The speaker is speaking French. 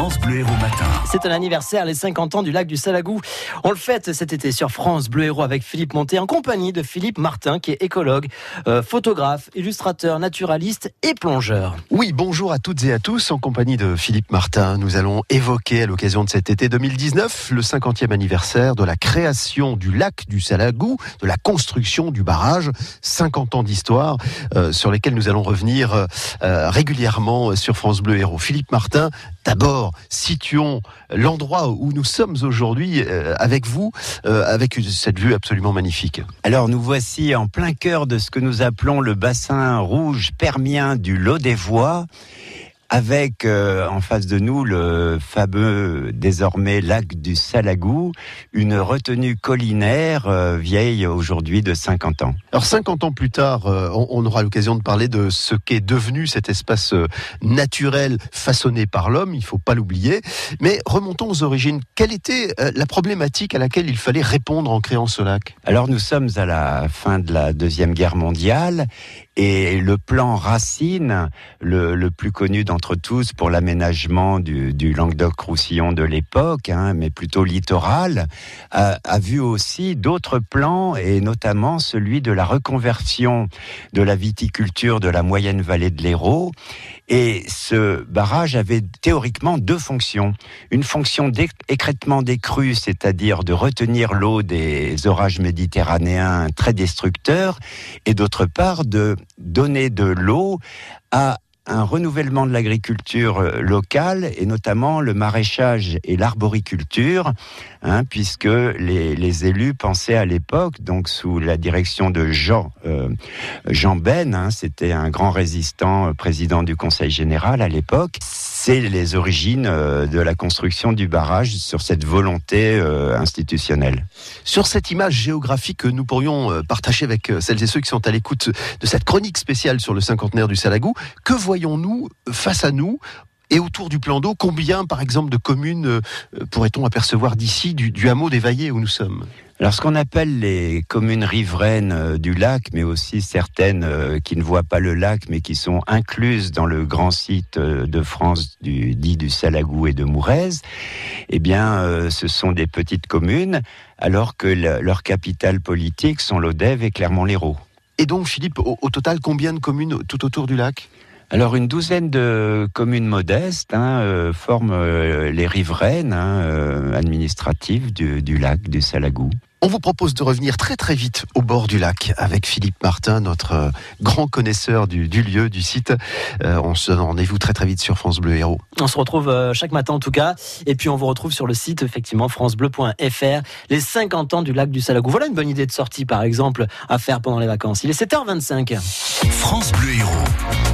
France Bleu Héros Matin. C'est un anniversaire, les 50 ans du lac du Salagou. On le fête cet été sur France Bleu Héros avec Philippe Monté en compagnie de Philippe Martin qui est écologue, euh, photographe, illustrateur, naturaliste et plongeur. Oui, bonjour à toutes et à tous. En compagnie de Philippe Martin, nous allons évoquer à l'occasion de cet été 2019 le 50e anniversaire de la création du lac du Salagou, de la construction du barrage. 50 ans d'histoire euh, sur lesquels nous allons revenir euh, régulièrement sur France Bleu Héros. Philippe Martin, d'abord, situons l'endroit où nous sommes aujourd'hui euh, avec vous, euh, avec cette vue absolument magnifique. Alors nous voici en plein cœur de ce que nous appelons le bassin rouge permien du Lot des Voies avec euh, en face de nous le fameux désormais lac du Salagou, une retenue collinaire euh, vieille aujourd'hui de 50 ans. Alors 50 ans plus tard, euh, on, on, aura l'occasion de parler de ce qu'est devenu cet espace naturel façonné par l'homme, il faut pas l'oublier. Mais remontons aux origines. Quelle était la problématique à laquelle il fallait répondre en créant ce lac? Alors nous sommes à la fin de la Deuxième Guerre mondiale et le plan Racine, le, plus connu d'entre tous pour l'aménagement du, Languedoc-Roussillon de l'époque, hein, mais plutôt littoral, a vu aussi d'autres plans, et notamment celui de la reconversion de la viticulture de la moyenne vallée de l'Hérault. Et ce barrage avait théoriquement deux fonctions. Une fonction d'écrètement des crues, c'est-à-dire de retenir l'eau des orages méditerranéens très destructeurs, et d'autre part de donner de l'eau à un renouvellement de l'agriculture euh, locale et notamment le maraîchage et l'arboriculture, hein, puisque les, élus pensaient à l'époque, donc sous la direction de Jean euh, Jean Ben, c'était un grand résistant, euh, président du Conseil général à l'époque. C'est les origines euh, de la construction du barrage sur cette volonté euh, institutionnelle. Sur cette image géographique que nous pourrions euh, partager avec celles et ceux qui sont à l'écoute de cette chronique spéciale sur le cinquantenaire du Salagou, que voyons-nous face à nous et autour du plan d'eau, combien, par exemple, de communes euh, pourrait-on apercevoir d'ici, du, du, hameau d'Évaillé où nous sommes? Alors, ce qu'on appelle les communes riveraines euh, du lac, mais aussi certaines euh, qui ne voient pas le lac, mais qui sont incluses dans le grand site de France du, dit du Salagou et de Mourez, eh bien, ce sont des petites communes, alors que le, leur capitale politique sont l'Odève et Clermont-Lérault. Et donc, Philippe, au, au total, combien de communes tout autour du lac? Alors une douzaine de communes modestes hein, euh, forment euh, les riveraines hein, euh, administratives du, du, lac du Salagou. On vous propose de revenir très très vite au bord du lac avec Philippe Martin, notre grand connaisseur du, du lieu, du site. on se donne rendez-vous très très vite sur France Bleu Héros. On se retrouve chaque matin en tout cas, et puis on vous retrouve sur le site effectivement francebleu.fr, les 50 ans du lac du Salagou. Voilà une bonne idée de sortie par exemple à faire pendant les vacances. Il est 7h25. France Bleu Héros.